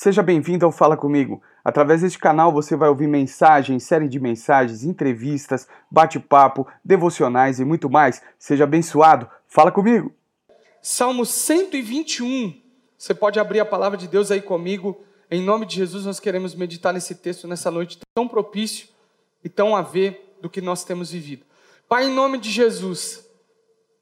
Seja bem-vindo ao Fala Comigo. Através deste canal você vai ouvir mensagens, série de mensagens, entrevistas, bate-papo, devocionais e muito mais. Seja abençoado. Fala comigo. Salmo 121. Você pode abrir a palavra de Deus aí comigo. Em nome de Jesus, nós queremos meditar nesse texto nessa noite tão propício e tão a ver do que nós temos vivido. Pai, em nome de Jesus,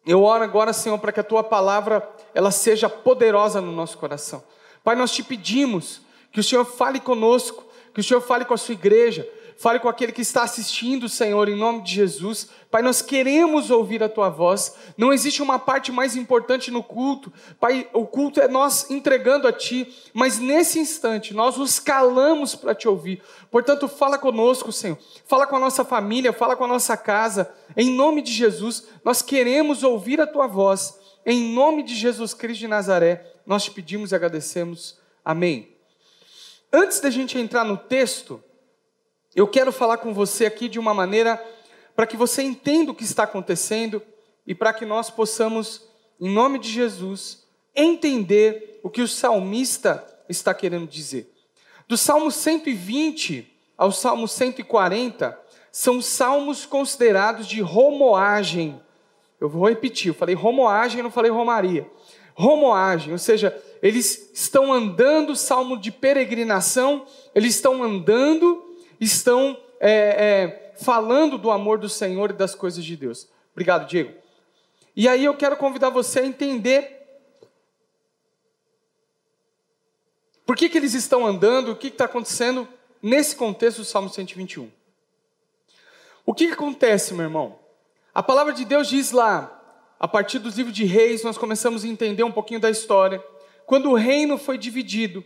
eu oro agora, Senhor, para que a tua palavra ela seja poderosa no nosso coração. Pai, nós te pedimos que o Senhor fale conosco, que o Senhor fale com a sua igreja, fale com aquele que está assistindo, Senhor, em nome de Jesus. Pai, nós queremos ouvir a tua voz. Não existe uma parte mais importante no culto. Pai, o culto é nós entregando a ti, mas nesse instante nós nos calamos para te ouvir. Portanto, fala conosco, Senhor. Fala com a nossa família, fala com a nossa casa. Em nome de Jesus, nós queremos ouvir a tua voz. Em nome de Jesus Cristo de Nazaré, nós te pedimos e agradecemos. Amém. Antes da gente entrar no texto, eu quero falar com você aqui de uma maneira para que você entenda o que está acontecendo e para que nós possamos, em nome de Jesus, entender o que o salmista está querendo dizer. Do Salmo 120 ao Salmo 140, são salmos considerados de romoagem. Eu vou repetir, eu falei romoagem, não falei romaria. Romoagem, ou seja, eles estão andando, salmo de peregrinação, eles estão andando estão é, é, falando do amor do Senhor e das coisas de Deus. Obrigado, Diego. E aí eu quero convidar você a entender por que, que eles estão andando, o que está acontecendo nesse contexto do Salmo 121. O que, que acontece, meu irmão? A palavra de Deus diz lá, a partir dos livros de reis, nós começamos a entender um pouquinho da história. Quando o reino foi dividido,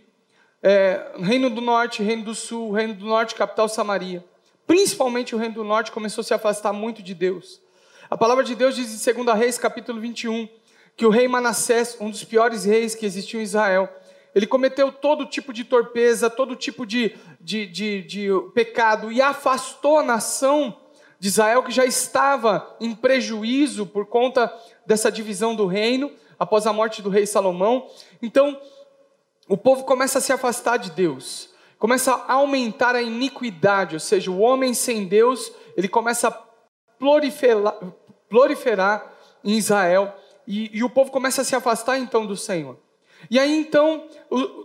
é, Reino do Norte, Reino do Sul, Reino do Norte, capital Samaria. Principalmente o Reino do Norte começou a se afastar muito de Deus. A palavra de Deus diz em 2 Reis, capítulo 21, que o rei Manassés, um dos piores reis que existiu em Israel, ele cometeu todo tipo de torpeza, todo tipo de, de, de, de pecado e afastou a nação de Israel que já estava em prejuízo por conta dessa divisão do reino após a morte do rei Salomão. Então, o povo começa a se afastar de Deus, começa a aumentar a iniquidade, ou seja, o homem sem Deus, ele começa a proliferar, em Israel, e, e, o povo começa a se afastar então do Senhor. E aí então,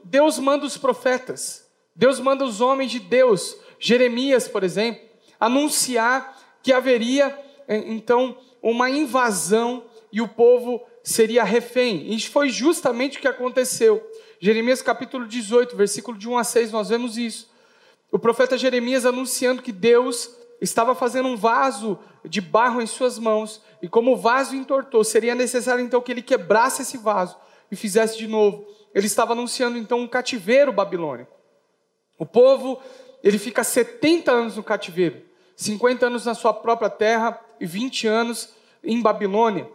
Deus manda os profetas, Deus manda os homens de Deus, Jeremias, por exemplo, anunciar que haveria então uma invasão e o povo seria refém. E foi justamente o que aconteceu. Jeremias capítulo 18, versículo de 1 a 6, nós vemos isso. O profeta Jeremias anunciando que Deus estava fazendo um vaso de barro em suas mãos, e como o vaso entortou, seria necessário então que ele quebrasse esse vaso e fizesse de novo. Ele estava anunciando então um cativeiro babilônico. O povo, ele fica 70 anos no cativeiro, 50 anos na sua própria terra e 20 anos em Babilônia.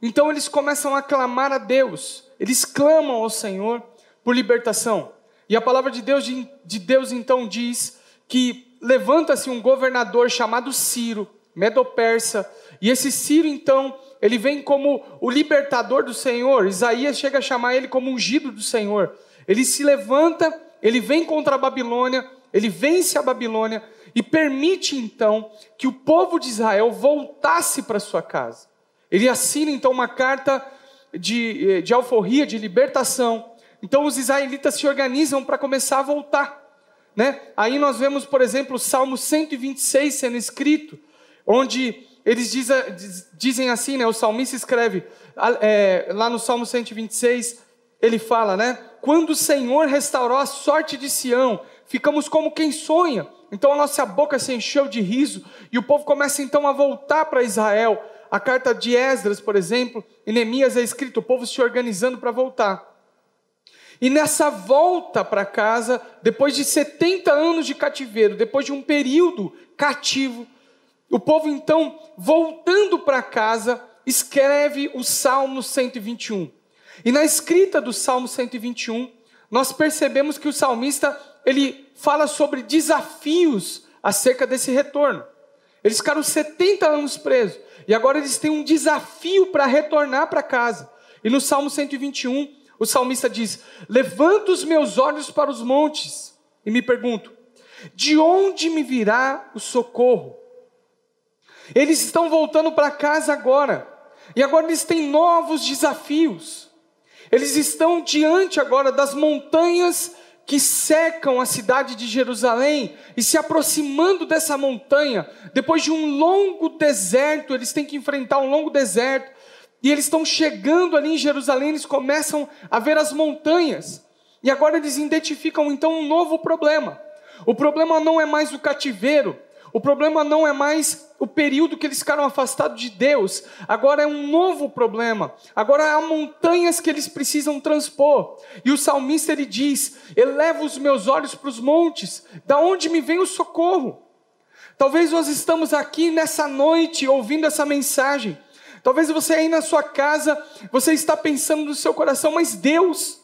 Então eles começam a clamar a Deus, eles clamam ao Senhor por libertação. E a palavra de Deus, de Deus então diz que levanta-se um governador chamado Ciro, Medo-Persa, e esse Ciro então, ele vem como o libertador do Senhor. Isaías chega a chamar ele como ungido do Senhor. Ele se levanta, ele vem contra a Babilônia, ele vence a Babilônia e permite então que o povo de Israel voltasse para sua casa. Ele assina então uma carta de, eh, de alforria, de libertação, então os israelitas se organizam para começar a voltar. Né? Aí nós vemos, por exemplo, o Salmo 126 sendo escrito, onde eles diz, dizem assim, né? o salmista escreve, é, lá no Salmo 126, ele fala, né? Quando o Senhor restaurou a sorte de Sião, ficamos como quem sonha. Então a nossa boca se encheu de riso, e o povo começa então a voltar para Israel. A carta de Esdras, por exemplo, em Neemias é escrito, o povo se organizando para voltar. E nessa volta para casa, depois de 70 anos de cativeiro, depois de um período cativo, o povo então, voltando para casa, escreve o Salmo 121. E na escrita do Salmo 121, nós percebemos que o salmista, ele fala sobre desafios acerca desse retorno. Eles ficaram 70 anos presos, e agora eles têm um desafio para retornar para casa. E no Salmo 121, o salmista diz: Levanto os meus olhos para os montes e me pergunto: de onde me virá o socorro? Eles estão voltando para casa agora, e agora eles têm novos desafios. Eles estão diante agora das montanhas que secam a cidade de Jerusalém e se aproximando dessa montanha, depois de um longo deserto, eles têm que enfrentar um longo deserto, e eles estão chegando ali em Jerusalém, eles começam a ver as montanhas, e agora eles identificam então um novo problema. O problema não é mais o cativeiro, o problema não é mais o período que eles ficaram afastados de Deus, agora é um novo problema. Agora há montanhas que eles precisam transpor. E o salmista ele diz: "Eleva os meus olhos para os montes, da onde me vem o socorro?" Talvez nós estamos aqui nessa noite ouvindo essa mensagem. Talvez você aí na sua casa, você está pensando no seu coração, mas Deus,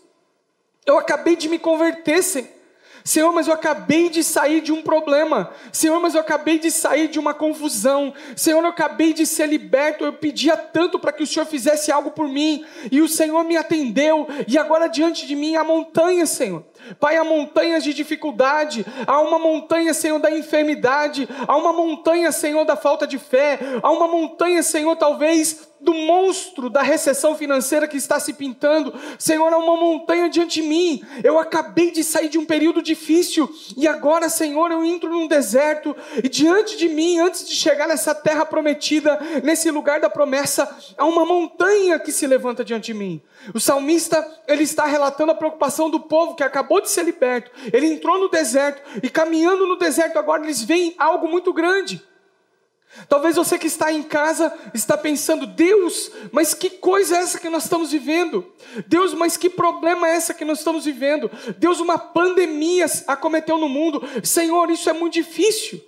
eu acabei de me converter, Senhor. Senhor, mas eu acabei de sair de um problema. Senhor, mas eu acabei de sair de uma confusão. Senhor, eu acabei de ser liberto. Eu pedia tanto para que o Senhor fizesse algo por mim. E o Senhor me atendeu. E agora diante de mim há montanha, Senhor. Pai, há montanhas de dificuldade, há uma montanha, Senhor, da enfermidade, há uma montanha, Senhor, da falta de fé, há uma montanha, Senhor, talvez do monstro da recessão financeira que está se pintando. Senhor, há uma montanha diante de mim. Eu acabei de sair de um período difícil e agora, Senhor, eu entro num deserto e diante de mim, antes de chegar nessa terra prometida, nesse lugar da promessa, há uma montanha que se levanta diante de mim. O salmista, ele está relatando a preocupação do povo que acabou de ser liberto. Ele entrou no deserto e caminhando no deserto agora eles veem algo muito grande. Talvez você que está em casa está pensando, Deus, mas que coisa é essa que nós estamos vivendo? Deus, mas que problema é essa que nós estamos vivendo? Deus, uma pandemia acometeu no mundo. Senhor, isso é muito difícil.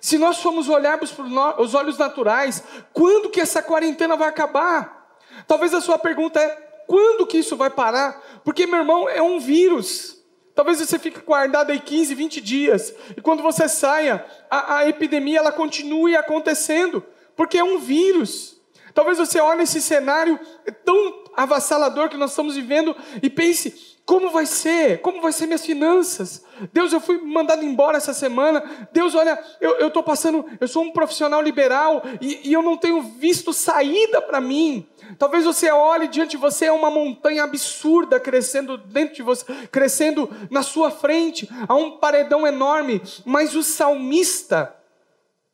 Se nós formos olharmos para os olhos naturais, quando que essa quarentena vai acabar? Talvez a sua pergunta é: quando que isso vai parar? Porque, meu irmão, é um vírus. Talvez você fique guardado aí 15, 20 dias, e quando você saia, a, a epidemia ela continue acontecendo, porque é um vírus. Talvez você olhe esse cenário tão avassalador que nós estamos vivendo e pense: como vai ser? Como vai ser minhas finanças? Deus, eu fui mandado embora essa semana. Deus, olha, eu estou passando, eu sou um profissional liberal e, e eu não tenho visto saída para mim. Talvez você olhe diante de você é uma montanha absurda crescendo dentro de você, crescendo na sua frente, há um paredão enorme, mas o salmista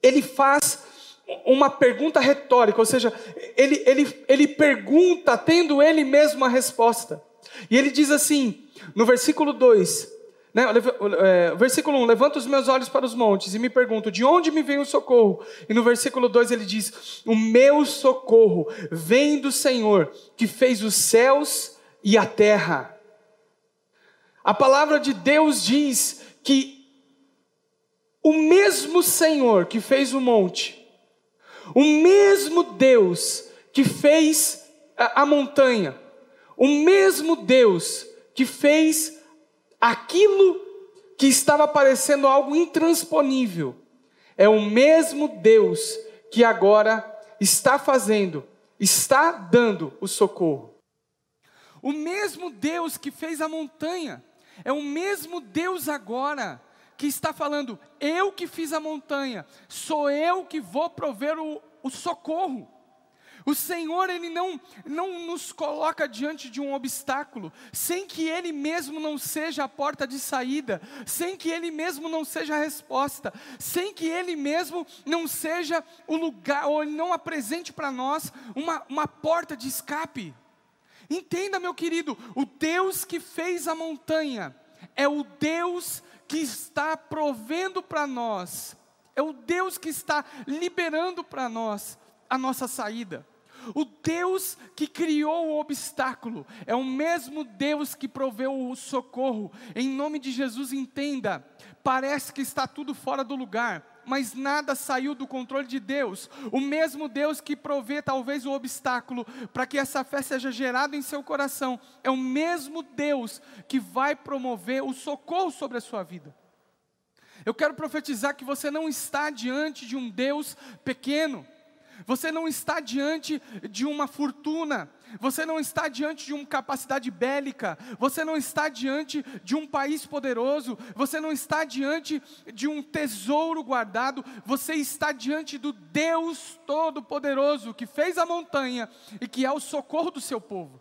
ele faz uma pergunta retórica, ou seja, ele, ele, ele pergunta tendo ele mesmo a resposta. E ele diz assim, no versículo 2, né, é, versículo 1: Levanto os meus olhos para os montes e me pergunto, de onde me vem o socorro? E no versículo 2 ele diz: O meu socorro vem do Senhor, que fez os céus e a terra. A palavra de Deus diz que o mesmo Senhor que fez o monte, o mesmo Deus que fez a, a montanha, o mesmo Deus que fez aquilo que estava parecendo algo intransponível, é o mesmo Deus que agora está fazendo, está dando o socorro. O mesmo Deus que fez a montanha, é o mesmo Deus agora que está falando: eu que fiz a montanha, sou eu que vou prover o, o socorro. O Senhor, Ele não, não nos coloca diante de um obstáculo, sem que Ele mesmo não seja a porta de saída, sem que Ele mesmo não seja a resposta, sem que Ele mesmo não seja o lugar, ou não apresente para nós uma, uma porta de escape. Entenda, meu querido, o Deus que fez a montanha é o Deus que está provendo para nós, é o Deus que está liberando para nós a nossa saída. O Deus que criou o obstáculo é o mesmo Deus que proveu o socorro. Em nome de Jesus, entenda: parece que está tudo fora do lugar, mas nada saiu do controle de Deus. O mesmo Deus que provê talvez o obstáculo para que essa fé seja gerada em seu coração, é o mesmo Deus que vai promover o socorro sobre a sua vida. Eu quero profetizar que você não está diante de um Deus pequeno. Você não está diante de uma fortuna, você não está diante de uma capacidade bélica, você não está diante de um país poderoso, você não está diante de um tesouro guardado, você está diante do Deus Todo-Poderoso que fez a montanha e que é o socorro do seu povo.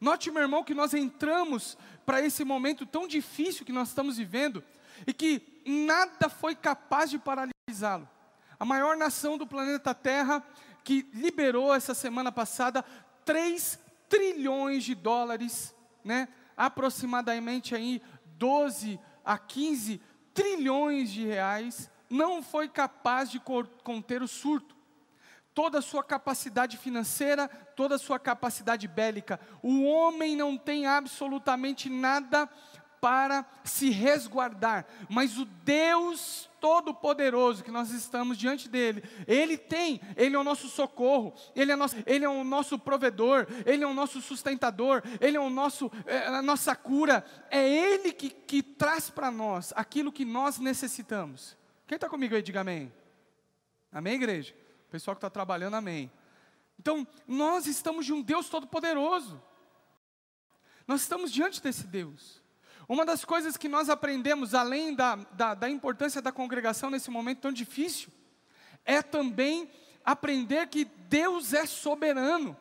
Note, meu irmão, que nós entramos para esse momento tão difícil que nós estamos vivendo e que nada foi capaz de paralisá-lo. A maior nação do planeta Terra que liberou essa semana passada 3 trilhões de dólares, né? aproximadamente aí 12 a 15 trilhões de reais, não foi capaz de conter o surto. Toda a sua capacidade financeira, toda a sua capacidade bélica. O homem não tem absolutamente nada para se resguardar, mas o Deus Todo-Poderoso que nós estamos diante dele, ele tem, ele é o nosso socorro, ele é, nosso, ele é o nosso provedor, ele é o nosso sustentador, ele é o nosso, é, a nossa cura, é ele que, que traz para nós aquilo que nós necessitamos. Quem está comigo aí, diga amém. Amém, igreja? O pessoal que está trabalhando, amém. Então, nós estamos de um Deus Todo-Poderoso. Nós estamos diante desse Deus. Uma das coisas que nós aprendemos, além da, da, da, importância da congregação nesse momento tão difícil, é também aprender que Deus é soberano.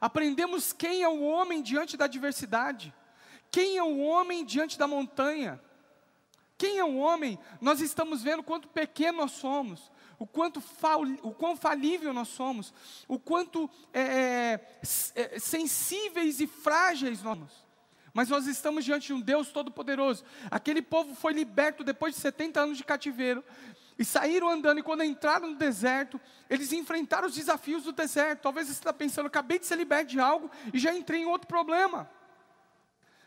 Aprendemos quem é o homem diante da adversidade, quem é o homem diante da montanha. Quem é o homem? Nós estamos vendo quanto pequeno nós somos, o quanto fal, o quão falível nós somos, o quanto é, é, é sensíveis e frágeis nós somos. Mas nós estamos diante de um Deus todo-poderoso. Aquele povo foi liberto depois de 70 anos de cativeiro. E saíram andando, e quando entraram no deserto, eles enfrentaram os desafios do deserto. Talvez você está pensando, acabei de ser liberto de algo e já entrei em outro problema.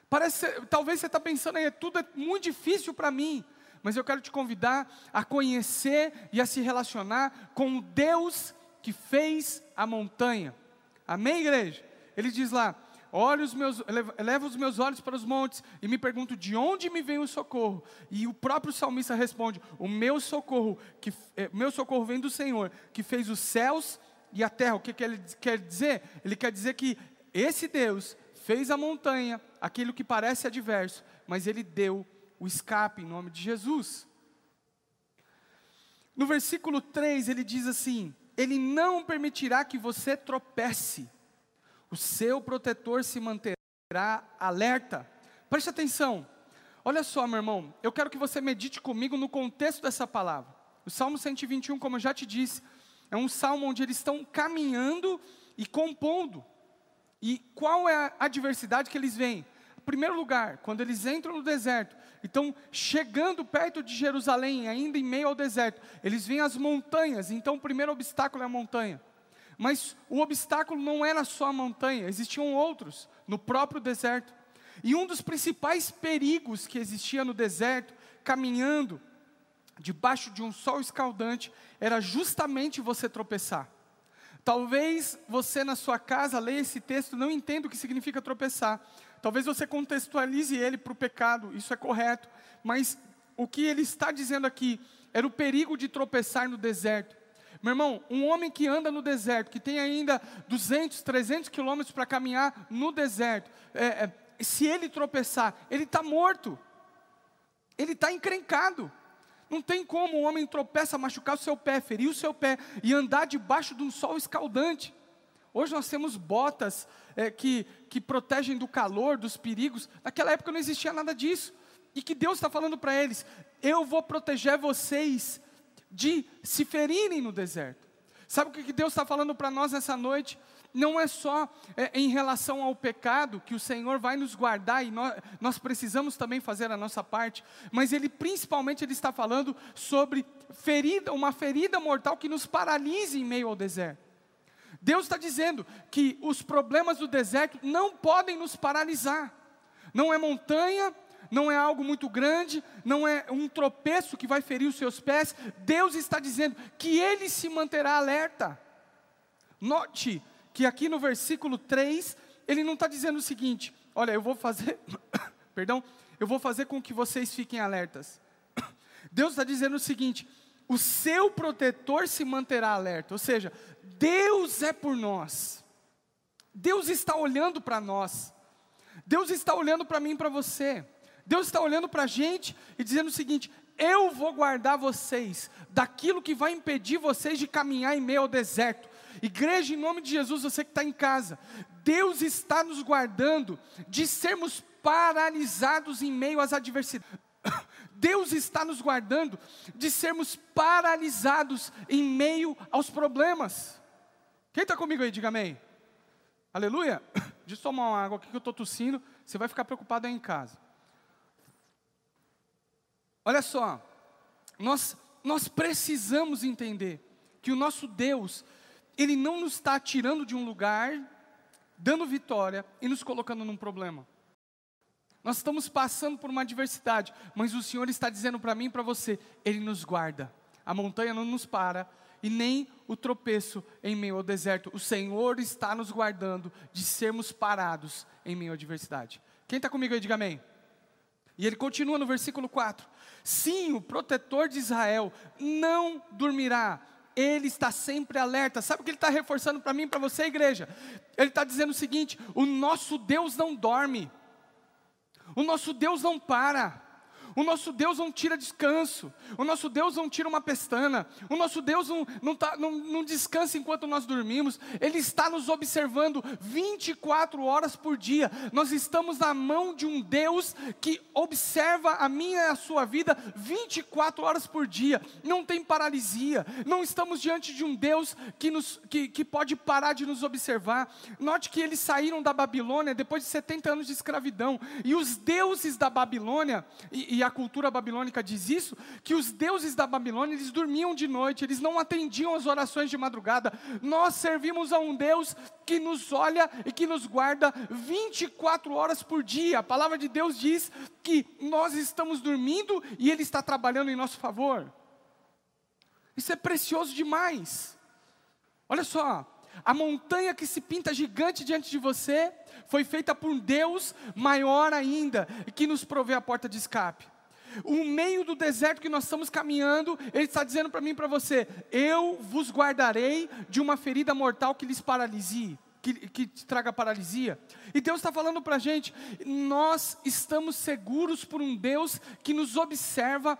Parece, talvez você está pensando, é tudo é muito difícil para mim. Mas eu quero te convidar a conhecer e a se relacionar com o Deus que fez a montanha. Amém, igreja? Ele diz lá: olho os meus, levo os meus olhos para os montes e me pergunto de onde me vem o socorro. E o próprio salmista responde: o meu socorro, que é, meu socorro vem do Senhor, que fez os céus e a terra. O que, que ele quer dizer? Ele quer dizer que esse Deus fez a montanha, aquilo que parece adverso, mas ele deu o escape em nome de Jesus. No versículo 3 ele diz assim: Ele não permitirá que você tropece o seu protetor se manterá alerta. Preste atenção. Olha só, meu irmão, eu quero que você medite comigo no contexto dessa palavra. O Salmo 121, como eu já te disse, é um salmo onde eles estão caminhando e compondo. E qual é a adversidade que eles veem? Em primeiro lugar, quando eles entram no deserto, então chegando perto de Jerusalém, ainda em meio ao deserto, eles veem as montanhas. Então o primeiro obstáculo é a montanha. Mas o obstáculo não era só a montanha, existiam outros no próprio deserto. E um dos principais perigos que existia no deserto, caminhando debaixo de um sol escaldante, era justamente você tropeçar. Talvez você na sua casa leia esse texto não entenda o que significa tropeçar. Talvez você contextualize ele para o pecado, isso é correto. Mas o que ele está dizendo aqui era o perigo de tropeçar no deserto. Meu irmão, um homem que anda no deserto, que tem ainda 200, 300 quilômetros para caminhar no deserto, é, é, se ele tropeçar, ele está morto, ele está encrencado. Não tem como um homem tropeça, machucar o seu pé, ferir o seu pé e andar debaixo de um sol escaldante. Hoje nós temos botas é, que, que protegem do calor, dos perigos. Naquela época não existia nada disso. E que Deus está falando para eles: eu vou proteger vocês de se ferirem no deserto. Sabe o que Deus está falando para nós nessa noite? Não é só é, em relação ao pecado que o Senhor vai nos guardar e nós, nós precisamos também fazer a nossa parte, mas Ele principalmente Ele está falando sobre ferida, uma ferida mortal que nos paralise em meio ao deserto. Deus está dizendo que os problemas do deserto não podem nos paralisar. Não é montanha, não é algo muito grande, não é um tropeço que vai ferir os seus pés. Deus está dizendo que ele se manterá alerta. Note que aqui no versículo 3, ele não está dizendo o seguinte: olha, eu vou fazer, perdão, eu vou fazer com que vocês fiquem alertas. Deus está dizendo o seguinte: o seu protetor se manterá alerta. Ou seja, Deus é por nós. Deus está olhando para nós. Deus está olhando para mim e para você. Deus está olhando para a gente e dizendo o seguinte: eu vou guardar vocês daquilo que vai impedir vocês de caminhar em meio ao deserto. Igreja, em nome de Jesus, você que está em casa, Deus está nos guardando de sermos paralisados em meio às adversidades. Deus está nos guardando de sermos paralisados em meio aos problemas. Quem está comigo aí, diga amém. Aleluia. Deixa eu tomar uma água aqui que eu estou tossindo. Você vai ficar preocupado aí em casa. Olha só, nós, nós precisamos entender que o nosso Deus, Ele não nos está tirando de um lugar, dando vitória e nos colocando num problema. Nós estamos passando por uma adversidade, mas o Senhor está dizendo para mim e para você: Ele nos guarda. A montanha não nos para e nem o tropeço em meio ao deserto. O Senhor está nos guardando de sermos parados em meio à adversidade. Quem está comigo aí, diga amém. E ele continua no versículo 4: Sim, o protetor de Israel não dormirá, ele está sempre alerta. Sabe o que ele está reforçando para mim para você, igreja? Ele está dizendo o seguinte: o nosso Deus não dorme, o nosso Deus não para. O nosso Deus não tira descanso. O nosso Deus não tira uma pestana. O nosso Deus não, não, tá, não, não descansa enquanto nós dormimos. Ele está nos observando 24 horas por dia. Nós estamos na mão de um Deus que observa a minha e a sua vida 24 horas por dia. Não tem paralisia. Não estamos diante de um Deus que, nos, que, que pode parar de nos observar. Note que eles saíram da Babilônia depois de 70 anos de escravidão. E os deuses da Babilônia, e, e a cultura babilônica diz isso, que os deuses da Babilônia, eles dormiam de noite, eles não atendiam as orações de madrugada. Nós servimos a um Deus que nos olha e que nos guarda 24 horas por dia. A palavra de Deus diz que nós estamos dormindo e Ele está trabalhando em nosso favor. Isso é precioso demais. Olha só, a montanha que se pinta gigante diante de você foi feita por um Deus maior ainda, que nos provê a porta de escape o meio do deserto que nós estamos caminhando, Ele está dizendo para mim e para você: Eu vos guardarei de uma ferida mortal que lhes paralise. Que, que traga paralisia, e Deus está falando para a gente, nós estamos seguros por um Deus que nos observa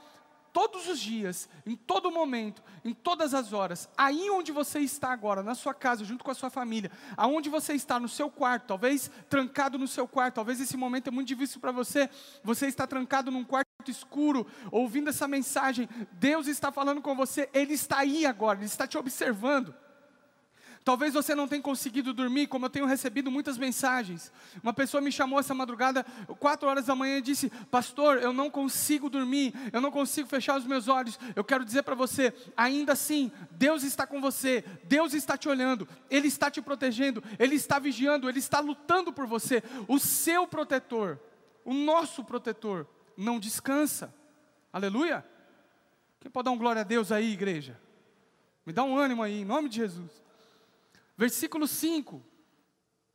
todos os dias, em todo momento, em todas as horas, aí onde você está agora, na sua casa, junto com a sua família, aonde você está, no seu quarto, talvez trancado no seu quarto, talvez esse momento é muito difícil para você, você está trancado num quarto escuro, ouvindo essa mensagem, Deus está falando com você, Ele está aí agora, Ele está te observando. Talvez você não tenha conseguido dormir, como eu tenho recebido muitas mensagens. Uma pessoa me chamou essa madrugada, quatro horas da manhã, e disse: Pastor, eu não consigo dormir, eu não consigo fechar os meus olhos. Eu quero dizer para você, ainda assim, Deus está com você, Deus está te olhando, Ele está te protegendo, Ele está vigiando, Ele está lutando por você. O seu protetor, o nosso protetor, não descansa. Aleluia? Quem pode dar um glória a Deus aí, igreja? Me dá um ânimo aí, em nome de Jesus. Versículo 5,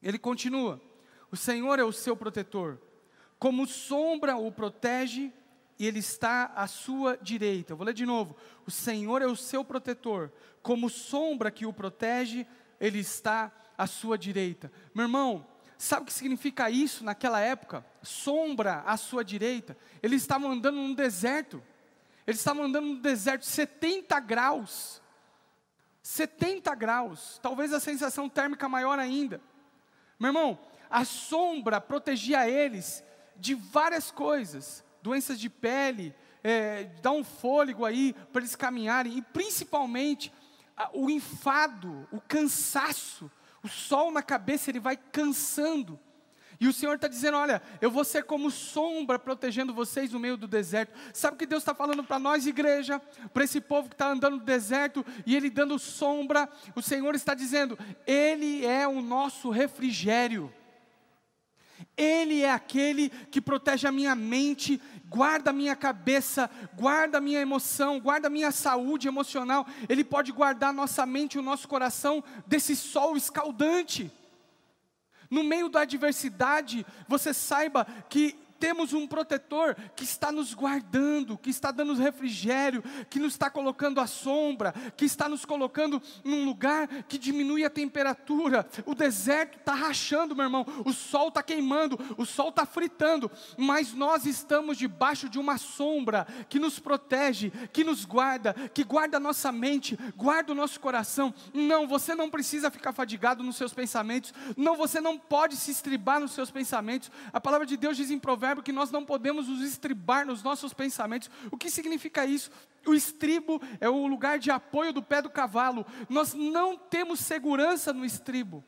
ele continua: O Senhor é o seu protetor, como sombra o protege, e ele está à sua direita. Eu vou ler de novo: O Senhor é o seu protetor, como sombra que o protege, ele está à sua direita. Meu irmão, sabe o que significa isso naquela época? Sombra à sua direita. Eles estavam andando num deserto. Eles estavam andando no deserto 70 graus. 70 graus, talvez a sensação térmica maior ainda. Meu irmão, a sombra protegia eles de várias coisas, doenças de pele, é, dá um fôlego aí para eles caminharem, e principalmente o enfado, o cansaço, o sol na cabeça ele vai cansando. E o Senhor está dizendo: Olha, eu vou ser como sombra protegendo vocês no meio do deserto. Sabe o que Deus está falando para nós, igreja? Para esse povo que está andando no deserto e ele dando sombra, o Senhor está dizendo: Ele é o nosso refrigério. Ele é aquele que protege a minha mente, guarda a minha cabeça, guarda a minha emoção, guarda a minha saúde emocional. Ele pode guardar nossa mente e o nosso coração desse sol escaldante. No meio da adversidade, você saiba que temos um protetor que está nos guardando, que está dando refrigério, que nos está colocando à sombra, que está nos colocando num lugar que diminui a temperatura. O deserto está rachando, meu irmão, o sol está queimando, o sol está fritando, mas nós estamos debaixo de uma sombra que nos protege, que nos guarda, que guarda a nossa mente, guarda o nosso coração. Não, você não precisa ficar fadigado nos seus pensamentos, não, você não pode se estribar nos seus pensamentos. A palavra de Deus diz em provérbio que nós não podemos nos estribar nos nossos pensamentos. O que significa isso? O estribo é o lugar de apoio do pé do cavalo. Nós não temos segurança no estribo.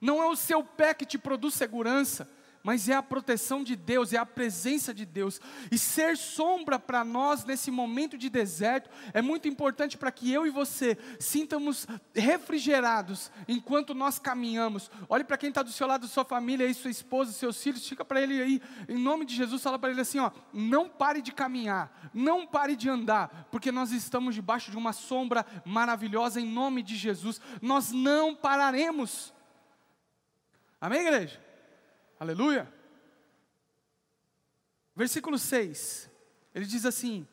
Não é o seu pé que te produz segurança mas é a proteção de Deus, é a presença de Deus. E ser sombra para nós nesse momento de deserto é muito importante para que eu e você sintamos refrigerados enquanto nós caminhamos. Olhe para quem está do seu lado, sua família, aí, sua esposa, seus filhos, fica para ele aí, em nome de Jesus, fala para ele assim: ó, não pare de caminhar, não pare de andar, porque nós estamos debaixo de uma sombra maravilhosa em nome de Jesus. Nós não pararemos. Amém, igreja? Aleluia. Versículo 6, ele diz assim: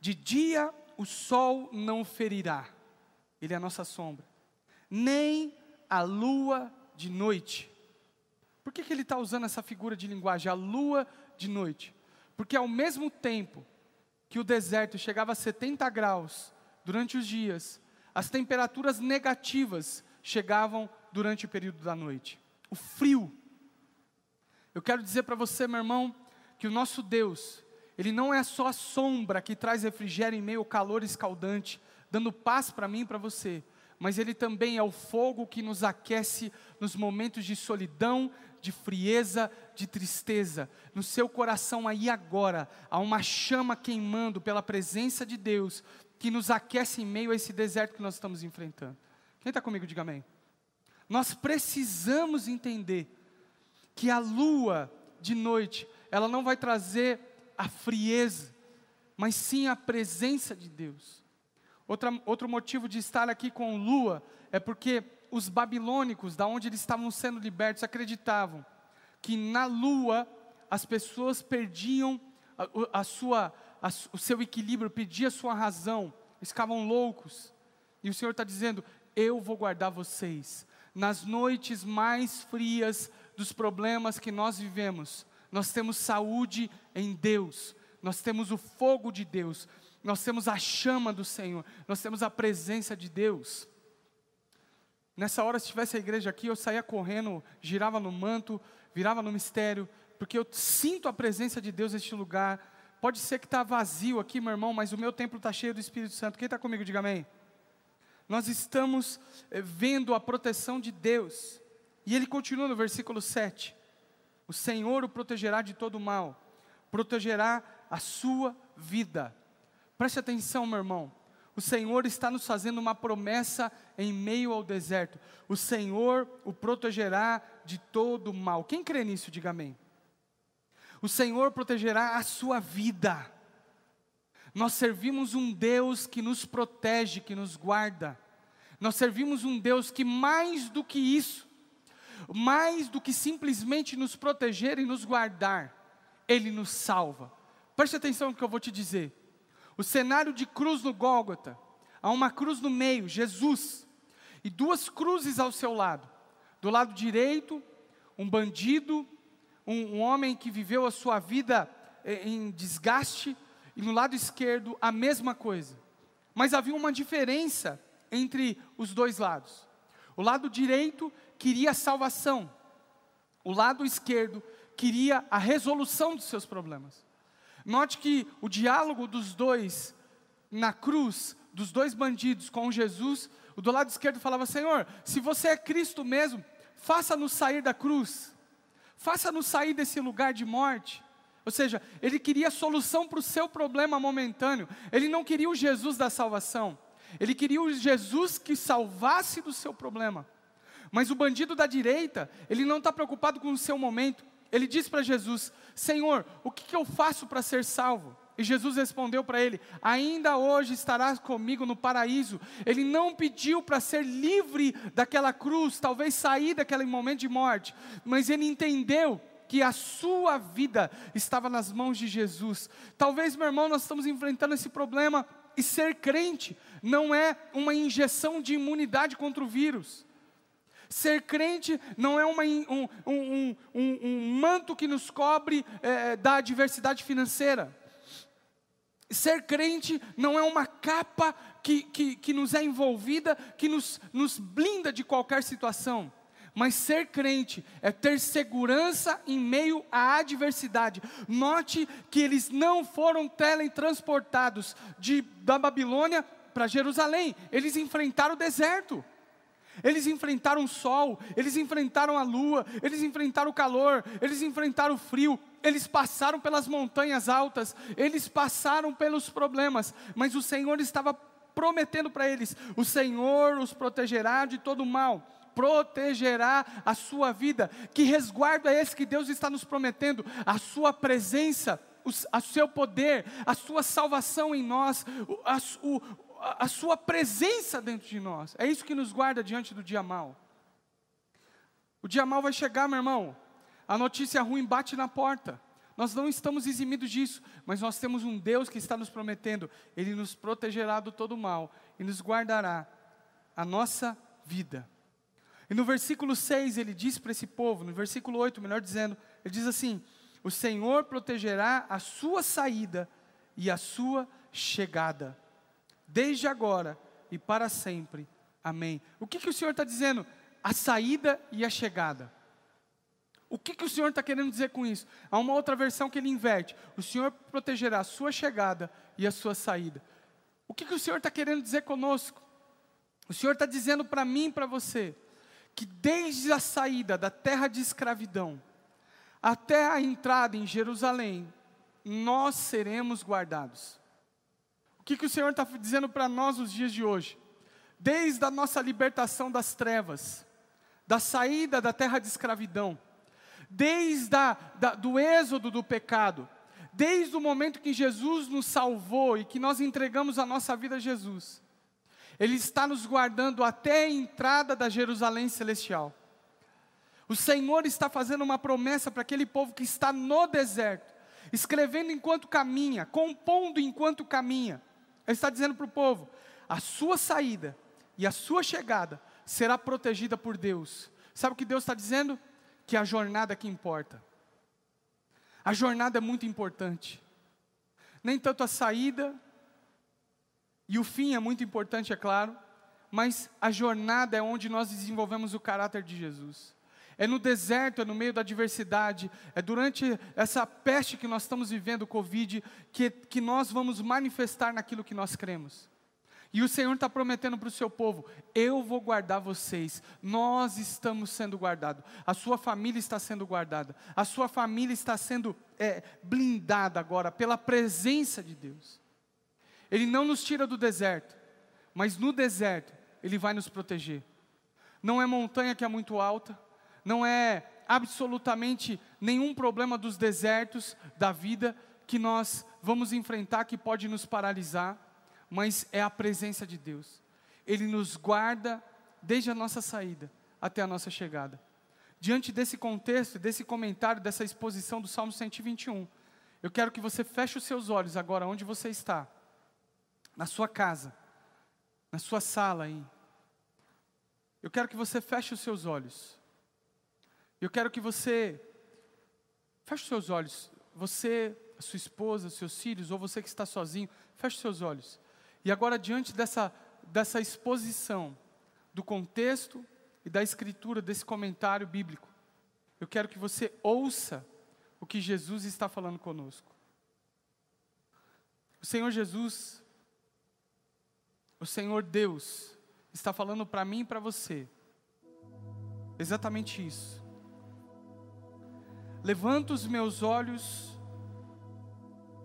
De dia o sol não ferirá, ele é a nossa sombra, nem a lua de noite. Por que, que ele está usando essa figura de linguagem, a lua de noite? Porque ao mesmo tempo que o deserto chegava a 70 graus durante os dias, as temperaturas negativas chegavam durante o período da noite. O frio eu quero dizer para você, meu irmão, que o nosso Deus, Ele não é só a sombra que traz refrigério em meio ao calor escaldante, dando paz para mim e para você, mas Ele também é o fogo que nos aquece nos momentos de solidão, de frieza, de tristeza. No seu coração aí agora, há uma chama queimando pela presença de Deus, que nos aquece em meio a esse deserto que nós estamos enfrentando. Quem está comigo, diga amém. Nós precisamos entender que a lua de noite, ela não vai trazer a frieza, mas sim a presença de Deus. Outra, outro motivo de estar aqui com lua é porque os babilônicos, da onde eles estavam sendo libertos, acreditavam que na lua as pessoas perdiam a, a sua, a, o seu equilíbrio, perdiam a sua razão, ficavam loucos. E o Senhor está dizendo: Eu vou guardar vocês. Nas noites mais frias dos problemas que nós vivemos, nós temos saúde em Deus, nós temos o fogo de Deus, nós temos a chama do Senhor, nós temos a presença de Deus. Nessa hora, se tivesse a igreja aqui, eu saía correndo, girava no manto, virava no mistério, porque eu sinto a presença de Deus neste lugar. Pode ser que está vazio aqui, meu irmão, mas o meu templo está cheio do Espírito Santo. Quem está comigo, diga amém. Nós estamos eh, vendo a proteção de Deus. E ele continua no versículo 7: O Senhor o protegerá de todo mal, protegerá a sua vida. Preste atenção, meu irmão. O Senhor está nos fazendo uma promessa em meio ao deserto. O Senhor o protegerá de todo mal. Quem crê nisso, diga amém. O Senhor protegerá a sua vida. Nós servimos um Deus que nos protege, que nos guarda. Nós servimos um Deus que mais do que isso, mais do que simplesmente nos proteger e nos guardar, Ele nos salva. Preste atenção no que eu vou te dizer. O cenário de cruz no Gólgota, há uma cruz no meio, Jesus, e duas cruzes ao seu lado. Do lado direito, um bandido, um, um homem que viveu a sua vida eh, em desgaste, e no lado esquerdo, a mesma coisa. Mas havia uma diferença entre os dois lados. O lado direito queria a salvação, o lado esquerdo queria a resolução dos seus problemas. Note que o diálogo dos dois na cruz, dos dois bandidos com Jesus, o do lado esquerdo falava: Senhor, se você é Cristo mesmo, faça-nos sair da cruz, faça-nos sair desse lugar de morte. Ou seja, ele queria a solução para o seu problema momentâneo, ele não queria o Jesus da salvação, ele queria o Jesus que salvasse do seu problema. Mas o bandido da direita, ele não está preocupado com o seu momento. Ele diz para Jesus: Senhor, o que, que eu faço para ser salvo? E Jesus respondeu para ele: Ainda hoje estarás comigo no paraíso. Ele não pediu para ser livre daquela cruz, talvez sair daquele momento de morte, mas ele entendeu que a sua vida estava nas mãos de Jesus. Talvez, meu irmão, nós estamos enfrentando esse problema e ser crente não é uma injeção de imunidade contra o vírus. Ser crente não é uma, um, um, um, um, manto que nos cobre é, da adversidade financeira. Ser crente não é uma capa que, que, que nos é envolvida, que nos, nos blinda de qualquer situação. Mas ser crente é ter segurança em meio à adversidade. Note que eles não foram teletransportados de, da Babilônia para Jerusalém, eles enfrentaram o deserto. Eles enfrentaram o sol, eles enfrentaram a lua, eles enfrentaram o calor, eles enfrentaram o frio, eles passaram pelas montanhas altas, eles passaram pelos problemas, mas o Senhor estava prometendo para eles: o Senhor os protegerá de todo mal. Protegerá a sua vida. Que resguardo é esse que Deus está nos prometendo? A sua presença, o a seu poder, a sua salvação em nós, a, o, a sua presença dentro de nós. É isso que nos guarda diante do dia mal. O dia mal vai chegar, meu irmão. A notícia ruim bate na porta. Nós não estamos eximidos disso, mas nós temos um Deus que está nos prometendo, Ele nos protegerá do todo mal e nos guardará a nossa vida. E no versículo 6 ele diz para esse povo, no versículo 8, melhor dizendo, ele diz assim: O Senhor protegerá a sua saída e a sua chegada, desde agora e para sempre. Amém. O que, que o Senhor está dizendo? A saída e a chegada. O que, que o Senhor está querendo dizer com isso? Há uma outra versão que ele inverte: O Senhor protegerá a sua chegada e a sua saída. O que, que o Senhor está querendo dizer conosco? O Senhor está dizendo para mim e para você que desde a saída da terra de escravidão até a entrada em Jerusalém, nós seremos guardados. O que, que o Senhor está dizendo para nós nos dias de hoje? Desde a nossa libertação das trevas, da saída da terra de escravidão, desde a, da, do êxodo do pecado, desde o momento que Jesus nos salvou e que nós entregamos a nossa vida a Jesus, ele está nos guardando até a entrada da Jerusalém celestial. O Senhor está fazendo uma promessa para aquele povo que está no deserto, escrevendo enquanto caminha, compondo enquanto caminha. Ele está dizendo para o povo: a sua saída e a sua chegada será protegida por Deus. Sabe o que Deus está dizendo? Que a jornada que importa. A jornada é muito importante. Nem tanto a saída, e o fim é muito importante, é claro, mas a jornada é onde nós desenvolvemos o caráter de Jesus. É no deserto, é no meio da adversidade, é durante essa peste que nós estamos vivendo, o Covid, que, que nós vamos manifestar naquilo que nós cremos. E o Senhor está prometendo para o seu povo: eu vou guardar vocês, nós estamos sendo guardados, a sua família está sendo guardada, a sua família está sendo é, blindada agora pela presença de Deus. Ele não nos tira do deserto, mas no deserto Ele vai nos proteger. Não é montanha que é muito alta, não é absolutamente nenhum problema dos desertos da vida que nós vamos enfrentar que pode nos paralisar, mas é a presença de Deus. Ele nos guarda desde a nossa saída até a nossa chegada. Diante desse contexto, desse comentário, dessa exposição do Salmo 121, eu quero que você feche os seus olhos agora onde você está na sua casa, na sua sala aí. Eu quero que você feche os seus olhos. Eu quero que você feche seus olhos. Você, a sua esposa, seus filhos, ou você que está sozinho, feche seus olhos. E agora, diante dessa, dessa exposição do contexto e da escritura desse comentário bíblico, eu quero que você ouça o que Jesus está falando conosco. O Senhor Jesus, o Senhor Deus está falando para mim e para você exatamente isso. Levanto os meus olhos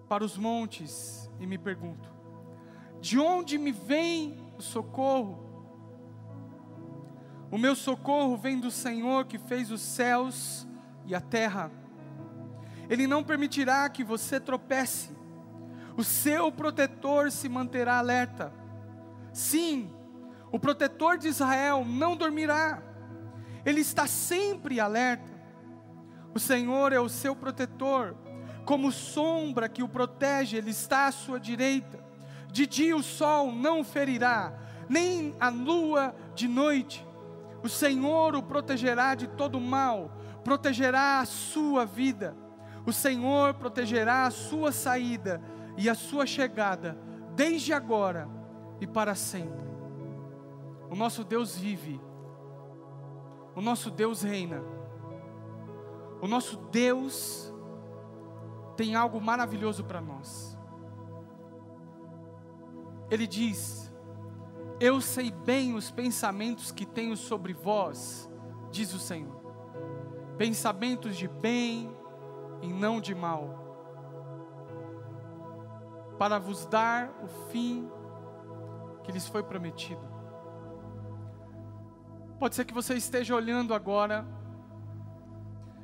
para os montes e me pergunto: de onde me vem o socorro? O meu socorro vem do Senhor que fez os céus e a terra. Ele não permitirá que você tropece. O seu protetor se manterá alerta. Sim, o protetor de Israel não dormirá, ele está sempre alerta. O Senhor é o seu protetor. Como sombra que o protege, Ele está à sua direita. De dia o sol não ferirá, nem a lua de noite. O Senhor o protegerá de todo mal, protegerá a sua vida. O Senhor protegerá a sua saída e a sua chegada, desde agora e para sempre. O nosso Deus vive, o nosso Deus reina, o nosso Deus tem algo maravilhoso para nós. Ele diz: Eu sei bem os pensamentos que tenho sobre vós, diz o Senhor, pensamentos de bem e não de mal, para vos dar o fim que lhes foi prometido. Pode ser que você esteja olhando agora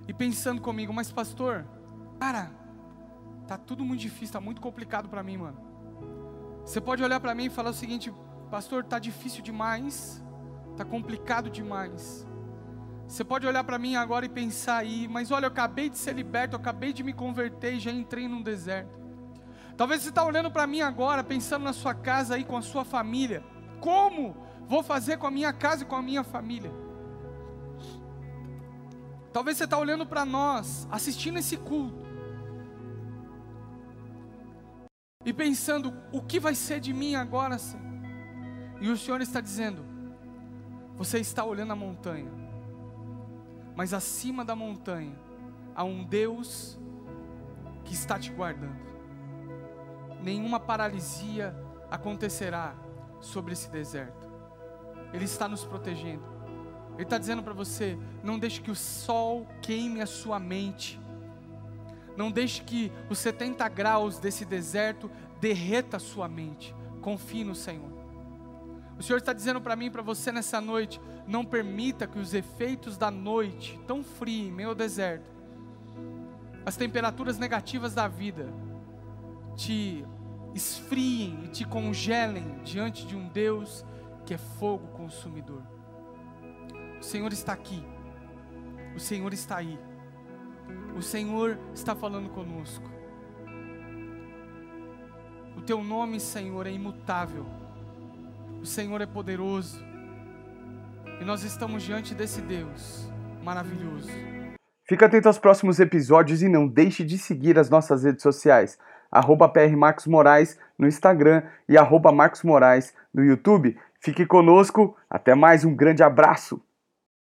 e pensando comigo, mas pastor, cara, tá tudo muito difícil, tá muito complicado para mim, mano. Você pode olhar para mim e falar o seguinte, pastor, tá difícil demais, tá complicado demais. Você pode olhar para mim agora e pensar aí, mas olha, eu acabei de ser liberto, eu acabei de me converter e já entrei num deserto. Talvez você está olhando para mim agora, pensando na sua casa aí com a sua família. Como vou fazer com a minha casa e com a minha família? Talvez você está olhando para nós, assistindo esse culto, e pensando: o que vai ser de mim agora, Senhor? E o Senhor está dizendo: você está olhando a montanha, mas acima da montanha há um Deus que está te guardando. Nenhuma paralisia acontecerá sobre esse deserto. Ele está nos protegendo. Ele está dizendo para você: não deixe que o sol queime a sua mente. Não deixe que os 70 graus desse deserto derreta a sua mente. Confie no Senhor. O Senhor está dizendo para mim e para você nessa noite: não permita que os efeitos da noite, tão fria em meio ao deserto, as temperaturas negativas da vida, te esfriem e te congelem diante de um Deus que é fogo consumidor. O Senhor está aqui. O Senhor está aí. O Senhor está falando conosco. O teu nome, Senhor, é imutável. O Senhor é poderoso. E nós estamos diante desse Deus maravilhoso. Fica atento aos próximos episódios e não deixe de seguir as nossas redes sociais. Arroba PR Marcos Moraes no Instagram e arroba Marcos Moraes no YouTube. Fique conosco. Até mais, um grande abraço.